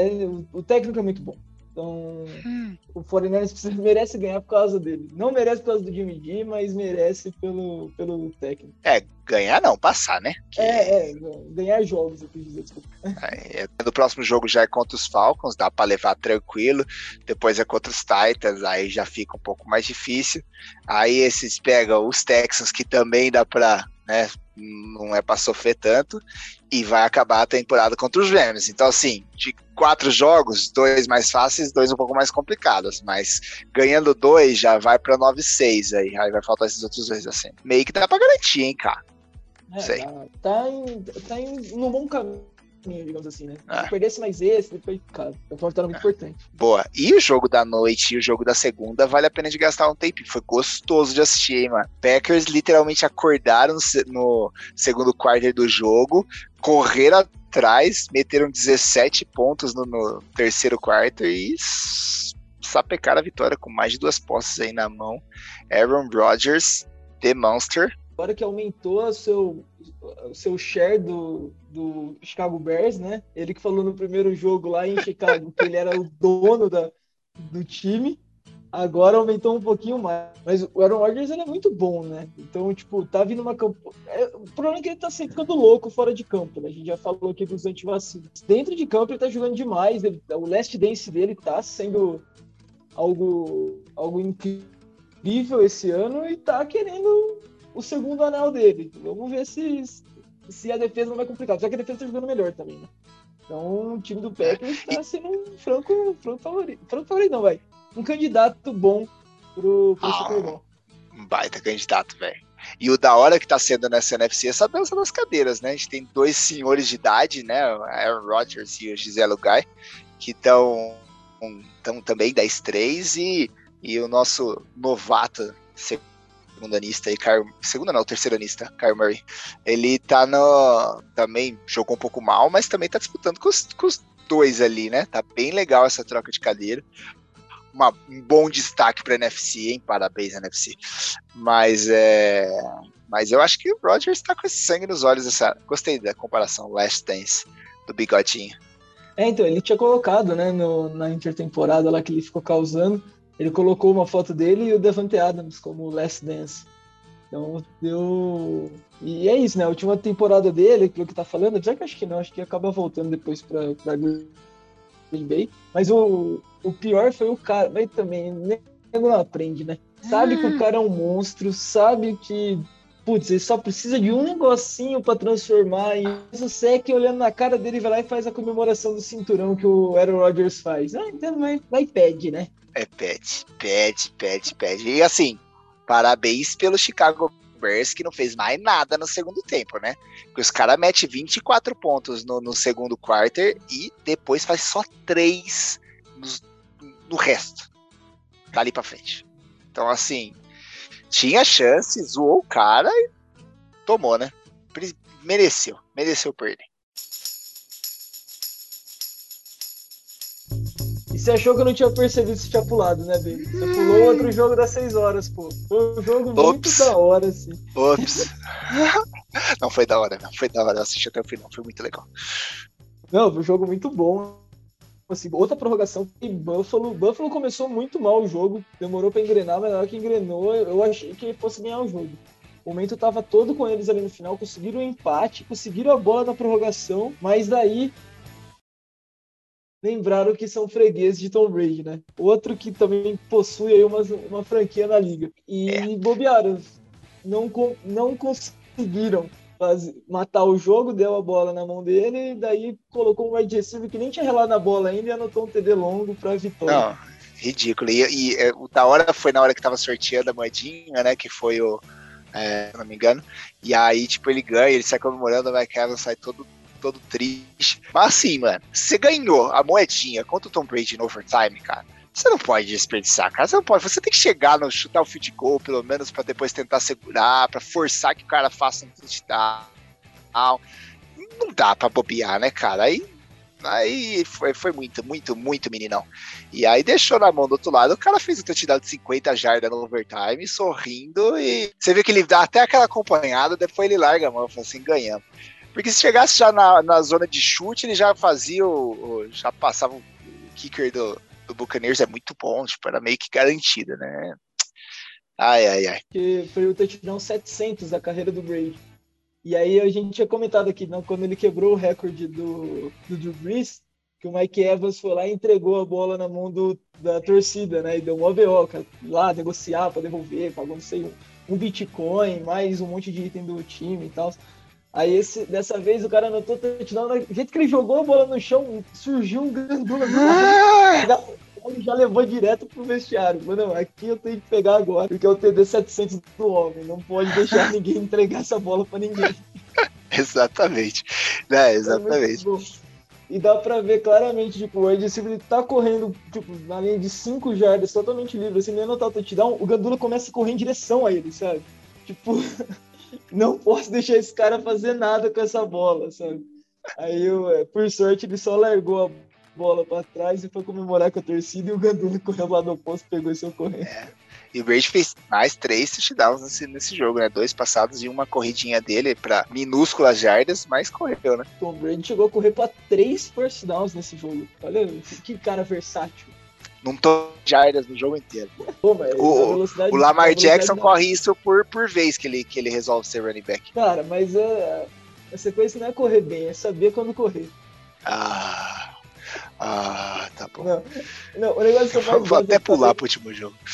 o, o técnico é muito bom. Então, hum. o 49ers merece ganhar por causa dele. Não merece por causa do Jimmy G, mas merece pelo, pelo técnico. É, ganhar não, passar, né? Que... É, é, ganhar jogos, eu quis dizer, desculpa. É, no próximo jogo já é contra os Falcons, dá para levar tranquilo. Depois é contra os Titans, aí já fica um pouco mais difícil. Aí esses pegam os Texans, que também dá pra né? Não é para sofrer tanto e vai acabar a temporada contra os Rams. Então, assim, de quatro jogos, dois mais fáceis, dois um pouco mais complicados, mas ganhando dois já vai para 9-6 aí, aí vai faltar esses outros dois assim. Meio que dá para garantir, hein, cara. É, Sei. Tá, tá, em, tá em, no bom caminho digamos assim, né? Se ah. perdesse mais esse, depois, cara, uma vitória muito ah. importante. Boa. E o jogo da noite e o jogo da segunda vale a pena de gastar um tempo. Foi gostoso de assistir, hein, mano. Packers literalmente acordaram no segundo quarto do jogo, correram atrás, meteram 17 pontos no, no terceiro quarto e sapecaram a vitória com mais de duas posses aí na mão. Aaron Rodgers, The Monster, agora que aumentou o seu, o seu share do, do Chicago Bears, né? Ele que falou no primeiro jogo lá em Chicago que ele era o dono da, do time. Agora aumentou um pouquinho mais. Mas o Aaron Rodgers ele é muito bom, né? Então, tipo, tá vindo uma campo. É, o problema é que ele tá sempre ficando louco fora de campo, né? A gente já falou aqui dos antivacinas. Dentro de campo ele tá jogando demais. Ele, o last dance dele tá sendo algo, algo incrível esse ano e tá querendo o segundo anel dele. Vamos ver se, se a defesa não vai complicar. Já que a defesa tá jogando melhor também, né? Então o time do Packers tá sendo um franco, franco favorito. Franco favorito não, vai. Um candidato bom pro, pro ah, Super Bowl. Um baita candidato, velho. E o da hora que tá sendo nessa NFC é essa dança das cadeiras, né? A gente tem dois senhores de idade, né? O Aaron Rodgers e o Giselo Guy, que estão um, também 10-3 e, e o nosso novato, segundo anista aí, Kyle, segunda não, terceiro anista, Kyle Murray. Ele tá no. Também jogou um pouco mal, mas também tá disputando com os, com os dois ali, né? Tá bem legal essa troca de cadeira. uma, um bom destaque para NFC, hein? Parabéns, NFC. Mas é. Mas eu acho que o Rogers está com esse sangue nos olhos. Essa... Gostei da comparação Last Dance do bigodinho. É, então, ele tinha colocado, né, no, na intertemporada lá que ele ficou causando, ele colocou uma foto dele e o Devante Adams como Last Dance. Então, deu. E é isso, né? A última temporada dele, pelo que tá falando, já que acho que não, acho que acaba voltando depois pra, pra Green Bay. Mas o, o pior foi o cara, mas também, não aprende, né? Sabe que o ah. cara é um monstro, sabe que putz, ele só precisa de um negocinho para transformar. E o Sec olhando na cara dele vai lá e faz a comemoração do cinturão que o Aaron Rodgers faz. Ah, então vai, vai pede, né? É, pede, pede, pede, pede. E assim, parabéns pelo Chicago Bears que não fez mais nada no segundo tempo, né? Porque os caras metem 24 pontos no, no, segundo quarter e depois faz só 3 no, no resto. Dali pra frente. Então, assim, tinha chance, zoou o cara e tomou, né? Mereceu, mereceu perder. E você achou que eu não tinha percebido se tinha pulado, né, Baby? Você pulou outro jogo das 6 horas, pô. Foi um jogo Ops. muito da hora, assim. Ops. não foi da hora, não. Foi da hora. Eu assisti até o final, foi muito legal. Não, foi um jogo muito bom. Assim, outra prorrogação e Buffalo. Buffalo começou muito mal o jogo, demorou para engrenar, mas na hora que engrenou, eu achei que ele fosse ganhar o jogo. O momento tava todo com eles ali no final, conseguiram o um empate, conseguiram a bola na prorrogação, mas daí lembraram que são fregueses de Tom Brady, né? Outro que também possui aí uma, uma franquia na liga. E é. bobearam. Não, não conseguiram fazer, matar o jogo, deu a bola na mão dele, e daí colocou um wide receiver que nem tinha relado na bola ainda e anotou um TD longo pra vitória. Não, ridículo. E, e, é, o da hora foi na hora que tava sorteando a moedinha, né? Que foi o. É, se não me engano. E aí, tipo, ele ganha, ele sai comemorando, Mike Evans sai todo todo triste. Mas assim, mano, você ganhou a moedinha contra o Tom Brady no overtime, cara. Você não pode desperdiçar, cara. Você não pode. Você tem que chegar no chutar o field goal, pelo menos, para depois tentar segurar, para forçar que o cara faça um touchdown. Não dá pra bobear, né, cara? Aí, aí foi, foi muito, muito, muito meninão. E aí deixou na mão do outro lado. O cara fez um touchdown de 50 jardas no overtime, sorrindo. E você vê que ele dá até aquela acompanhada, depois ele larga a mão, fala assim: ganhamos. Porque se chegasse já na, na zona de chute, ele já fazia o, o já passava o kicker do, do Buccaneers é muito bom, tipo, era meio que garantida, né? Ai, ai, ai. Que foi o touchdown 700 da carreira do Brady. E aí a gente tinha comentado aqui, não, quando ele quebrou o recorde do, do Drew Brees, que o Mike Evans foi lá e entregou a bola na mão do, da torcida, né? E deu uma OVO, lá negociar para devolver, pagou, não sei, um, um Bitcoin, mais um monte de item do time e tal. Aí esse, dessa vez o cara anotou touchdown. Do jeito que ele jogou a bola no chão, surgiu um gandula. Ah! Ele já levou direto pro vestiário. Mano, aqui eu tenho que pegar agora, porque é o TD 700 do homem. Não pode deixar ninguém entregar essa bola pra ninguém. exatamente. É, exatamente. É e dá pra ver claramente, tipo, o Ed Silver tá correndo, tipo, na linha de 5 jardas, totalmente livre, assim, nem anotar o touchdown, o Gandula começa a correr em direção a ele, sabe? Tipo, não posso deixar esse cara fazer nada com essa bola, sabe? Aí, eu, é, por sorte, ele só largou a bola para trás e foi comemorar com a torcida e o Gandula correu lá no posto, pegou e saiu correndo. É. E o Brady fez mais três touchdowns nesse, nesse jogo, né? Dois passados e uma corridinha dele para minúsculas jardas, mas correu, né? Tom Brady chegou a correr para três first downs nesse jogo. Olha que cara versátil não tô jardas no jogo inteiro. Pô, o, o Lamar Jackson corre isso por, por vez que ele, que ele resolve ser running back. Cara, mas a, a sequência não é correr bem, é saber quando correr. Ah. Ah, tá bom. Não, não o negócio que eu mais Vou até é pular fazer... pro último jogo.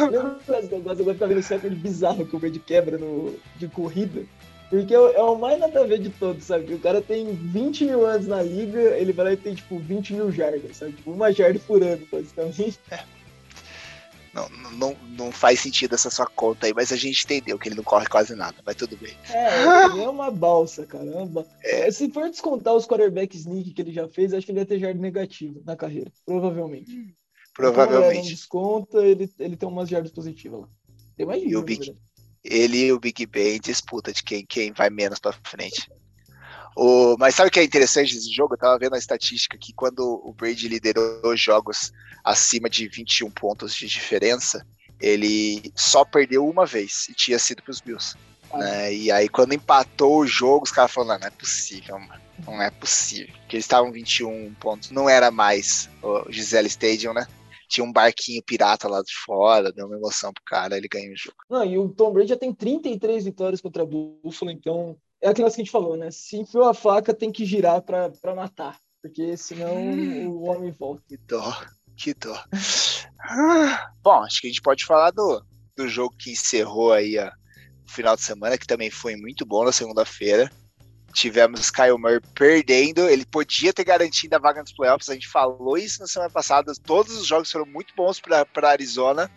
O negócio que eu gosto, eu gosto de ver certo bizarro que o Brady quebra no, de corrida. Porque é, é o mais nada a ver de todos, sabe? O cara tem 20 mil anos na liga, ele vai lá e tem, tipo, 20 mil jardas, sabe? Tipo, uma jarda por ano, basicamente. É. Não, não, não faz sentido essa sua conta aí, mas a gente entendeu que ele não corre quase nada, mas tudo bem. É, ele é uma balsa, caramba. É. Se for descontar os quarterback sneak que ele já fez, acho que ele ia ter jarda negativo na carreira, provavelmente. Hum. Provavelmente. Então, desconta, ele, ele tem umas jardas positivas lá. Tem mais e o Big, ele e o Big Ben disputa de quem, quem vai menos pra frente. O, mas sabe o que é interessante desse jogo? Eu tava vendo a estatística que quando o Brady liderou jogos acima de 21 pontos de diferença, ele só perdeu uma vez e tinha sido pros Bills. Ah. Né? E aí, quando empatou o jogo, os caras falaram: não, não é possível, mano. Não é possível. Porque eles estavam 21 pontos. Não era mais o Gisele Stadium, né? Tinha um barquinho pirata lá de fora, deu uma emoção pro cara, ele ganhou o jogo. Não, e o Tom Brady já tem 33 vitórias contra a Buffalo, então é aquilo que a gente falou, né? Se enfiou a faca, tem que girar pra, pra matar. Porque senão o homem volta. Que dó, que dó. Bom, acho que a gente pode falar do, do jogo que encerrou aí a, o final de semana, que também foi muito bom na segunda-feira tivemos Kyle Murray perdendo, ele podia ter garantido a vaga nos playoffs, a gente falou isso na semana passada, todos os jogos foram muito bons para Arizona,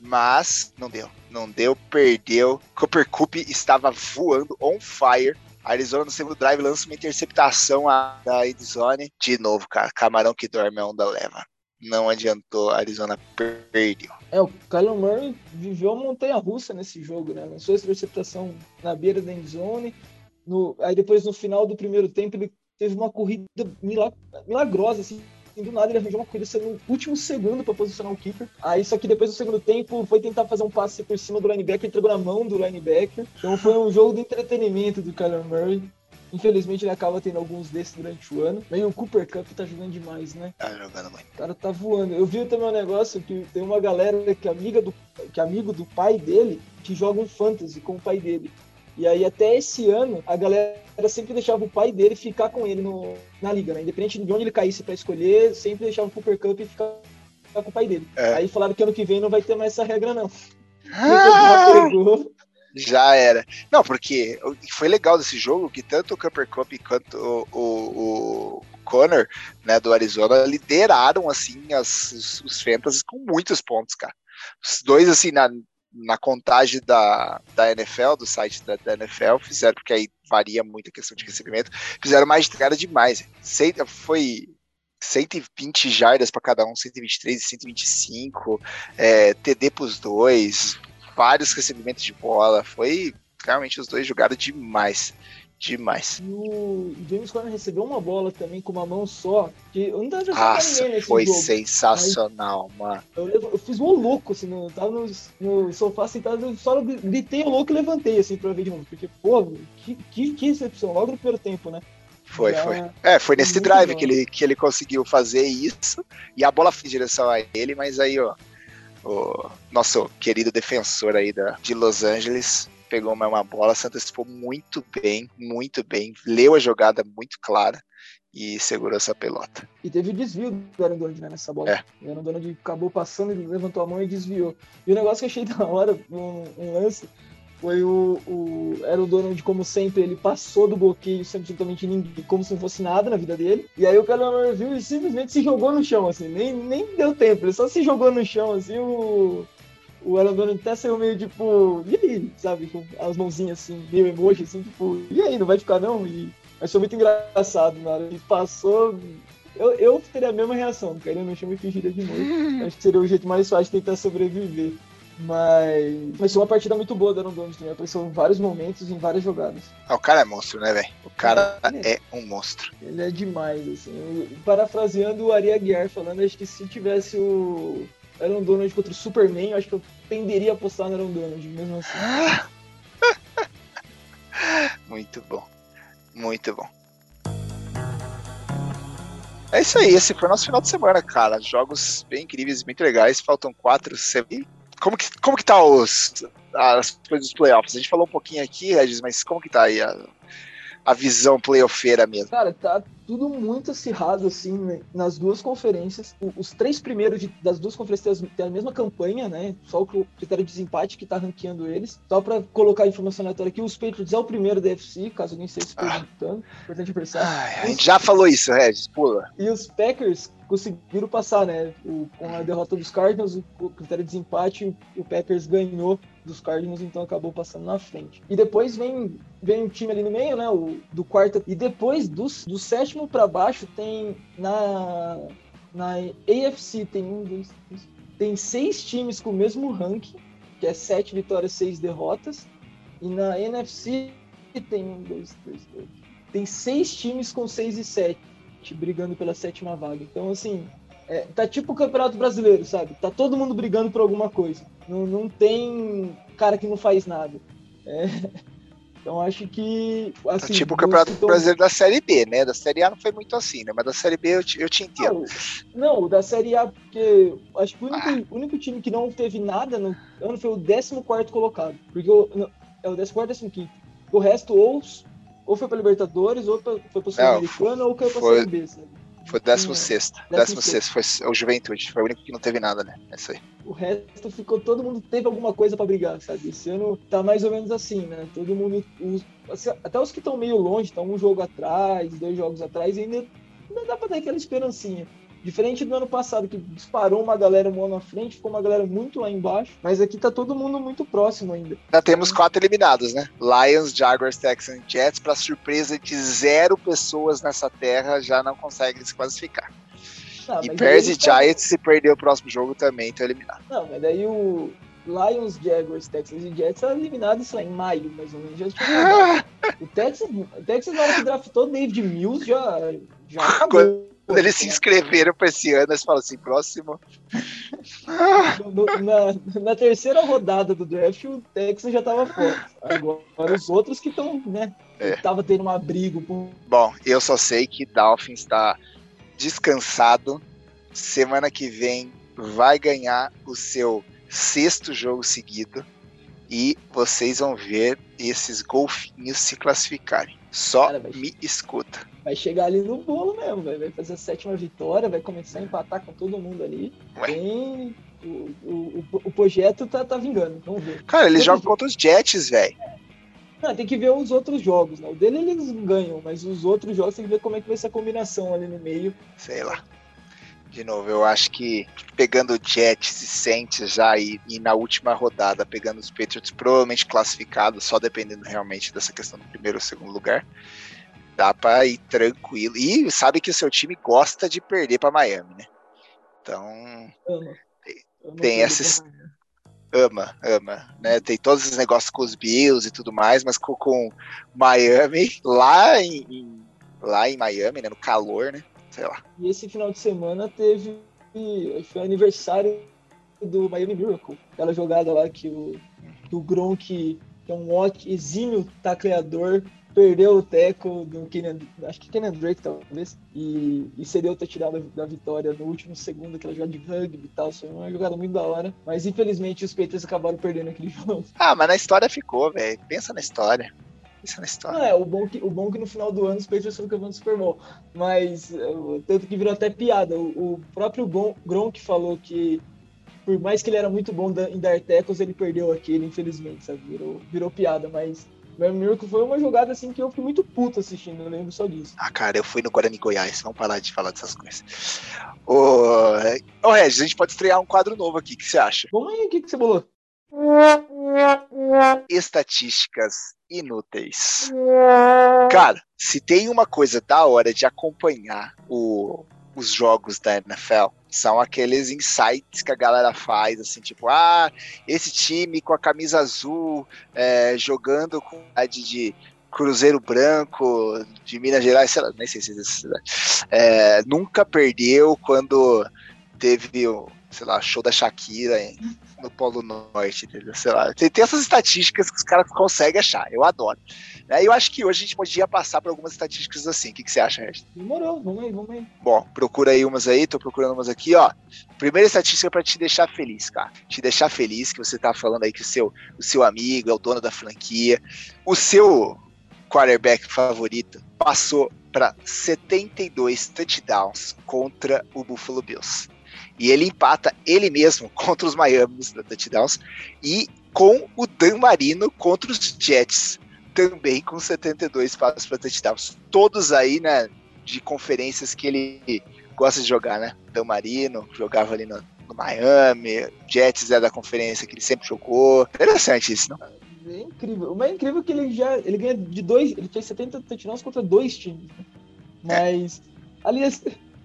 mas não deu, não deu, perdeu, Cooper Cup estava voando on fire, Arizona no segundo drive lança uma interceptação da Arizona, de novo, cara, camarão que dorme a onda leva. Não adiantou, Arizona perdeu. É, o Kyler Murray viveu montanha russa nesse jogo, né? Lançou essa interceptação na beira da endzone, no, aí depois, no final do primeiro tempo, ele teve uma corrida milagrosa, assim. do nada ele arranjou uma corrida no último segundo para posicionar o keeper. Aí só que depois do segundo tempo foi tentar fazer um passe por cima do linebacker, entregou na mão do linebacker. Então foi um jogo de entretenimento do Kyler Murray. Infelizmente ele acaba tendo alguns desses durante o ano. Mas o Cooper Cup tá jogando demais, né? Tá jogando muito. O cara tá voando. Eu vi também um negócio que tem uma galera que é amiga do que é amigo do pai dele que joga um fantasy com o pai dele. E aí, até esse ano, a galera sempre deixava o pai dele ficar com ele no, na liga, né? Independente de onde ele caísse para escolher, sempre deixava o Cooper Cup e ficar, com o pai dele. É. Aí falaram que ano que vem não vai ter mais essa regra, não. Ah! Já era. Não, porque foi legal desse jogo que tanto o Cooper Cup quanto o, o, o Connor, né, do Arizona, lideraram, assim, as, os, os Fantasy com muitos pontos, cara. Os dois, assim, na, na contagem da, da NFL, do site da, da, NFL, fizeram, porque aí varia muito a questão de recebimento, fizeram mais cara demais. Foi 120 jardas para cada um, 123 e 125, é, TD para os dois, vários recebimentos de bola. Foi realmente os dois jogaram demais demais. E o James Conner recebeu uma bola também com uma mão só, que eu não tava Nossa, nesse foi jogo, sensacional, mano. Eu, eu, fiz um louco, assim, no, tava no, no sofá sentado, só gritei louco e levantei, assim, pra ver de novo, porque, pô, que, que, que recepção, logo no primeiro tempo, né? Foi, Já... foi. É, foi nesse drive que ele, que ele conseguiu fazer isso, e a bola foi em direção a ele, mas aí, ó, o nosso querido defensor aí da, de Los Angeles pegou uma, uma bola, se antecipou muito bem, muito bem, leu a jogada muito clara e segurou essa pelota. E teve desvio do Aaron Donald né, nessa bola. É. O Aaron Donald acabou passando, ele levantou a mão e desviou. E o negócio que eu achei da hora, um, um lance, foi o, o Aaron Donald, como sempre, ele passou do bloqueio sem absolutamente ninguém, como se não fosse nada na vida dele. E aí o Kyler viu e simplesmente se jogou no chão, assim, nem, nem deu tempo, ele só se jogou no chão, assim, o, o Aragorn até saiu meio tipo, e aí, sabe, com as mãozinhas assim, meio emoji, assim, tipo, e aí, não vai ficar não? E achou muito engraçado na hora. Ele passou. Eu, eu teria a mesma reação, querendo não chama e fingiria de novo. Acho que seria o jeito mais fácil de tentar sobreviver. Mas, mas foi uma partida muito boa do Aaron Donald também. Apareceu em vários momentos, em várias jogadas. Ah, o cara é monstro, né, velho? O cara é, é, um monstro. Ele é demais, assim. Eu, parafraseando o Ari Aguiar falando, acho que se tivesse o Aaron Donald contra o Superman, eu acho que eu tenderia a apostar no Aaron Donald, mesmo assim. Muito bom. Muito bom. É isso aí, esse foi o nosso final de semana, cara. Jogos bem incríveis, muito legais. Faltam quatro. Como que, como que tá os, as coisas dos playoffs? A gente falou um pouquinho aqui, Regis, mas como que tá aí a, a visão playoffeira mesmo? Cara, tá tudo muito acirrado, assim, né? nas duas conferências. O, os três primeiros de, das duas conferências têm a mesma campanha, né? Só o critério de desempate que tá ranqueando eles. Só pra colocar a informação aleatória aqui, os Patriots é o primeiro da FC, caso alguém esteja se perguntando. Ah. Importante pensar. a gente já falou isso, Regis, pula. E os Packers conseguiram passar, né? O, com a derrota dos Cardinals, o, o critério de desempate, o Packers ganhou dos Cardinals, então acabou passando na frente. E depois vem, vem um time ali no meio, né? O, do quarto. E depois do, do sétimo para baixo tem na, na AFC tem um, dois, três, tem seis times com o mesmo ranking, que é sete vitórias, seis derrotas. E na NFC tem um, dois, três, tem seis times com seis e sete brigando pela sétima vaga. Então, assim, é, tá tipo o Campeonato Brasileiro, sabe? Tá todo mundo brigando por alguma coisa. Não, não tem cara que não faz nada. É, então acho que. Assim, tá tipo o Campeonato Brasileiro da Série B, né? Da Série A não foi muito assim, né? Mas da Série B eu te, eu te entendo. Não, não, da Série A, porque acho que o único, ah. único time que não teve nada no ano foi o 14 colocado. Porque o, é o 14 15. O resto, ou, ou foi pra Libertadores, ou foi pra Sul-Americana, ou caiu pra. Série B, sabe? Foi 16. 16 foi o Juventude. Foi o único que não teve nada, né? É isso aí. O resto ficou. Todo mundo teve alguma coisa para brigar, sabe? Esse ano tá mais ou menos assim, né? Todo mundo. Os, assim, até os que estão meio longe, estão um jogo atrás, dois jogos atrás, ainda, ainda dá pra dar aquela esperancinha. Diferente do ano passado, que disparou uma galera um ano à frente, ficou uma galera muito lá embaixo, mas aqui tá todo mundo muito próximo ainda. Já temos quatro eliminados, né? Lions, Jaguars, Texans Jets, para surpresa de zero pessoas nessa terra, já não conseguem se classificar. Não, e Bears e tá... Giants, se perder o próximo jogo, também estão eliminados. Não, mas daí o Lions, Jaguars, Texans e Jets são eliminados lá em maio, mais ou menos. Já o Texas, o Texas, na hora que draftou David Mills, já, já acabou. Quando eles se inscreveram para esse ano, eles falam assim: próximo. na, na, terceira rodada do draft, o Texas já estava fora. Agora os outros que estão, né? É. Tava tendo um abrigo. Por... Bom, eu só sei que Dolphins está descansado. Semana que vem vai ganhar o seu sexto jogo seguido. E vocês vão ver esses golfinhos se classificarem. Só Cara, me escuta vai chegar ali no bolo mesmo, vai fazer a sétima vitória, vai começar a empatar com todo mundo ali. Tem, o, o, o, projeto tá, tá vingando, vamos ver. Cara, eles jogam contra os Jets, velho. Não, tem que ver os outros jogos, né? O dele eles ganham, mas os outros jogos tem que ver como é que vai ser a combinação ali no meio. Sei lá. De novo, eu acho que pegando o Jets e Saints já e, e, na última rodada pegando os Patriots provavelmente classificados, só dependendo realmente dessa questão do primeiro ou segundo lugar dá para ir tranquilo. E sabe que o seu time gosta de perder para Miami, né? Então, ama. tem esses ama, ama, né? Tem todos os negócios com os Bills e tudo mais, mas com, com Miami lá em, em, lá em Miami, né, no calor, né? Sei lá. E esse final de semana teve foi aniversário do Miami Miracle, aquela jogada lá que o do Gronk, que é um exímio tacleador, perdeu o teco do Kenan, acho que Kenan Drake talvez, e, e cedeu ter tirado da vitória no último segundo, aquela jogada de rugby e tal, foi uma jogada muito da hora, mas infelizmente os Patriots acabaram perdendo aquele jogo. Ah, mas na história ficou, velho, pensa na história. Pensa na história. Não, é, o bom, que, o bom que no final do ano os Patriots foram campeões do Super Bowl, mas tanto que virou até piada, o, o próprio Gronk falou que por mais que ele era muito bom em dar tecos, ele perdeu aquele, infelizmente, sabe? Virou, virou piada, mas meu Miracle foi uma jogada assim que eu fiquei muito puto assistindo, eu lembro só disso. Ah, cara, eu fui no Guarani Goiás, vamos parar de falar dessas coisas. Ô, Ô Regis, a gente pode estrear um quadro novo aqui, o que você acha? Vamos aí, o que, que você bolou? Estatísticas inúteis. Cara, se tem uma coisa da hora de acompanhar o, os jogos da NFL, são aqueles insights que a galera faz, assim, tipo, ah, esse time com a camisa azul, é, jogando com a de, de Cruzeiro Branco, de Minas Gerais, sei lá, nem sei se existe é, nunca perdeu quando teve o, sei lá, show da Shakira no Polo Norte, entendeu? Sei lá. Tem, tem essas estatísticas que os caras conseguem achar. Eu adoro. Né? Eu acho que hoje a gente podia passar por algumas estatísticas assim. O que, que você acha, Regis? Demorou, vamos aí, vamos aí. Bom, procura aí umas aí, tô procurando umas aqui, ó. Primeira estatística para te deixar feliz, cara. Te deixar feliz que você tá falando aí que o seu, o seu amigo é o dono da franquia. O seu quarterback favorito passou para 72 touchdowns contra o Buffalo Bills. E ele empata ele mesmo contra os Miami da touchdowns e com o Dan Marino contra os Jets, também com 72 passos para touchdowns. Todos aí, né, de conferências que ele gosta de jogar, né? Dan Marino jogava ali no, no Miami, Jets é da conferência que ele sempre jogou. Interessante isso, não? É incrível. O mais incrível é que ele já ele ganha de dois, ele fez 70 touchdowns contra dois times. Né? Mas, é. aliás,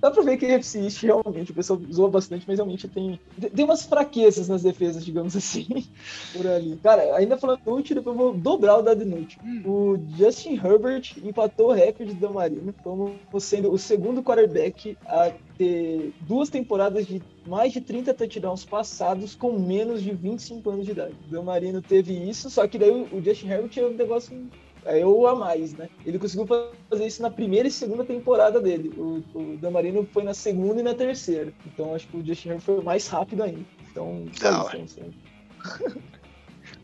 dá pra ver que East realmente, o pessoal zoa bastante, mas realmente tem, tem umas fraquezas nas defesas, digamos assim, por ali. Cara, ainda falando inútil, depois eu vou dobrar o dado inútil. Hum. O Justin Herbert empatou o recorde da Marina, como sendo o segundo quarterback a ter duas temporadas de mais de 30 touchdowns passados com menos de 25 anos de idade. O Dan Marino teve isso, só que daí o Justin Herbert é um negócio é eu a mais, né? Ele conseguiu fazer isso na primeira e segunda temporada dele. O, o Damarino foi na segunda e na terceira. Então acho que o Justin Herbert foi mais rápido ainda. Então, Não, isso,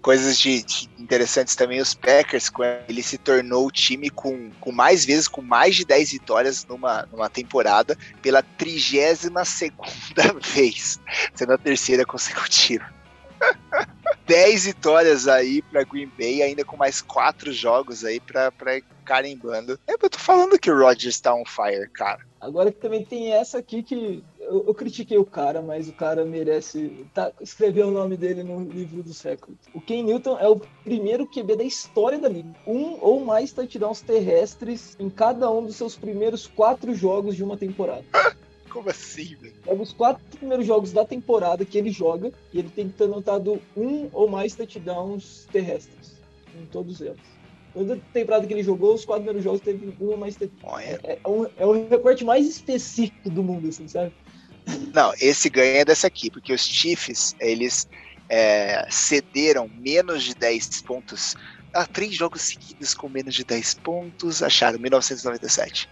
Coisas de, de, interessantes também, os Packers, ele se tornou o time com, com mais vezes, com mais de 10 vitórias numa, numa temporada, pela 32 segunda vez, sendo a terceira consecutiva. 10 vitórias aí para Green Bay, ainda com mais 4 jogos aí para carimbando. É, eu tô falando que o Rodgers tá on fire, cara. Agora que também tem essa aqui que eu, eu, critiquei o cara, mas o cara merece tá, escrever o nome dele no livro dos recordes. O Ken Newton é o primeiro QB da história da liga. Um ou mais touchdowns terrestres em cada um dos seus primeiros quatro jogos de uma temporada. Como assim, velho? É os quatro primeiros jogos da temporada que ele joga e ele tem que ter anotado um ou mais touchdowns terrestres em todos eles. Toda temporada que ele jogou, os quatro primeiros jogos teve um ou mais touchdowns. É, é, um, é o recorte mais específico do mundo, assim, sabe? Não, esse ganha dessa aqui, porque os Chiefs, eles é, cederam menos de 10 pontos a três jogos seguidos com menos de 10 pontos, acharam 1997.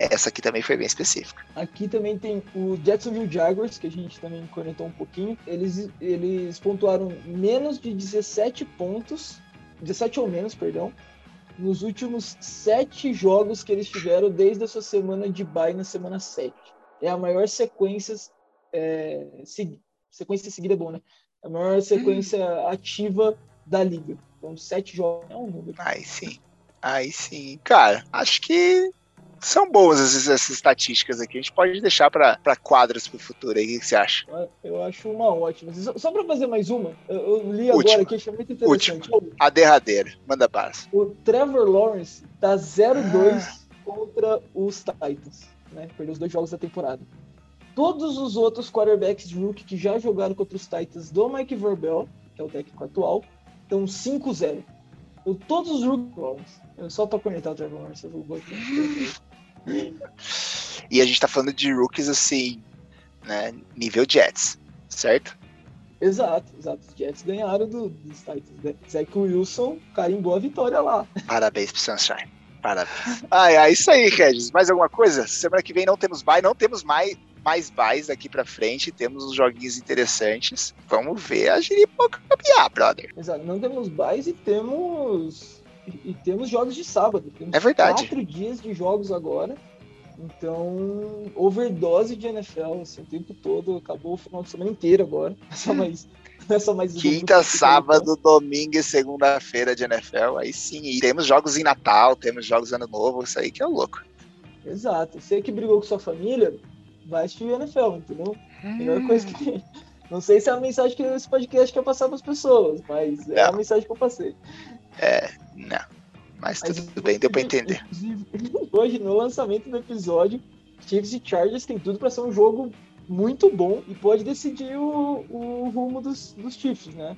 Essa aqui também foi bem específica. Aqui também tem o Jacksonville Jaguars, que a gente também conectou um pouquinho. Eles, eles pontuaram menos de 17 pontos, 17 ou menos, perdão, nos últimos sete jogos que eles tiveram desde a sua semana de bye na semana 7. É a maior sequência. É, se, sequência seguida é bom, né? A maior sequência hum. ativa da liga. Então, sete jogos é um número. Aí sim. Aí sim. Cara, acho que são boas essas, essas, estatísticas aqui. A gente pode deixar para quadros para o futuro aí. O que você acha? Eu acho uma ótima. Só, só para fazer mais uma, eu, eu li Última. agora aqui, achei muito interessante. Última. A derradeira. Manda para. O Trevor Lawrence tá 0-2 ah. contra os Titans. Né? Perdeu os dois jogos da temporada. Todos os outros quarterbacks de rookie que já jogaram contra os Titans do Mike Verbel, que é o técnico atual, estão 5-0. Então, todos os rookies. Só para conectar o Trevor Lawrence, eu vou aqui. E a gente tá falando de rookies assim, né? Nível Jets, certo? Exato, exato. Os Jets ganharam do, dos Titans. Né? Zach Wilson carimbou a vitória lá. Parabéns pro Sunshine. Parabéns. ah, é isso aí, Regis. Mais alguma coisa? Semana que vem não temos bye, não temos mais, mais buys daqui pra frente. Temos uns joguinhos interessantes. Vamos ver a giripoca campear, brother. Exato, não temos buys e temos e, temos jogos de sábado. Temos é verdade. quatro dias de jogos agora. Então, overdose de NFL, assim, o tempo todo. Acabou o final de semana inteiro agora. É só mais. É só mais Quinta, sábado, domingo e segunda-feira de NFL. Aí sim. E temos jogos em Natal, temos jogos Ano Novo. Isso aí que é louco. Exato. Você que brigou com sua família, vai assistir o NFL, entendeu? Hum. Melhor coisa que tem. Não sei se é a mensagem que esse podcast quer passar para as pessoas, mas é a mensagem que eu passei. É, não. Mas, Mas tudo bem, deu pra entender. Hoje, no lançamento do episódio, Chiefs e Chargers tem tudo para ser um jogo muito bom e pode decidir o, o rumo dos, dos Chiefs, né?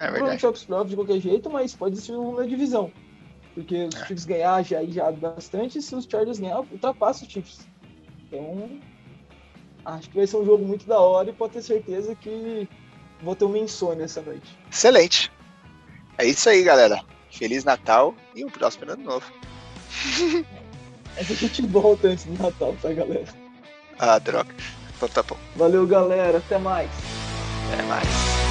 É é os playoffs de qualquer jeito, mas pode decidir o rumo da divisão. Porque os é. Chiefs ganhar já, já bastante, se os Chargers ganhar, ultrapassa os Chiefs. Então, acho que vai ser um jogo muito da hora e pode ter certeza que vou ter uma insônia essa noite. Excelente. É isso aí, galera. Feliz Natal e um próximo ano novo. a gente volta antes do Natal, tá, galera? Ah, droga. Então tá bom. Valeu, galera. Até mais. Até mais.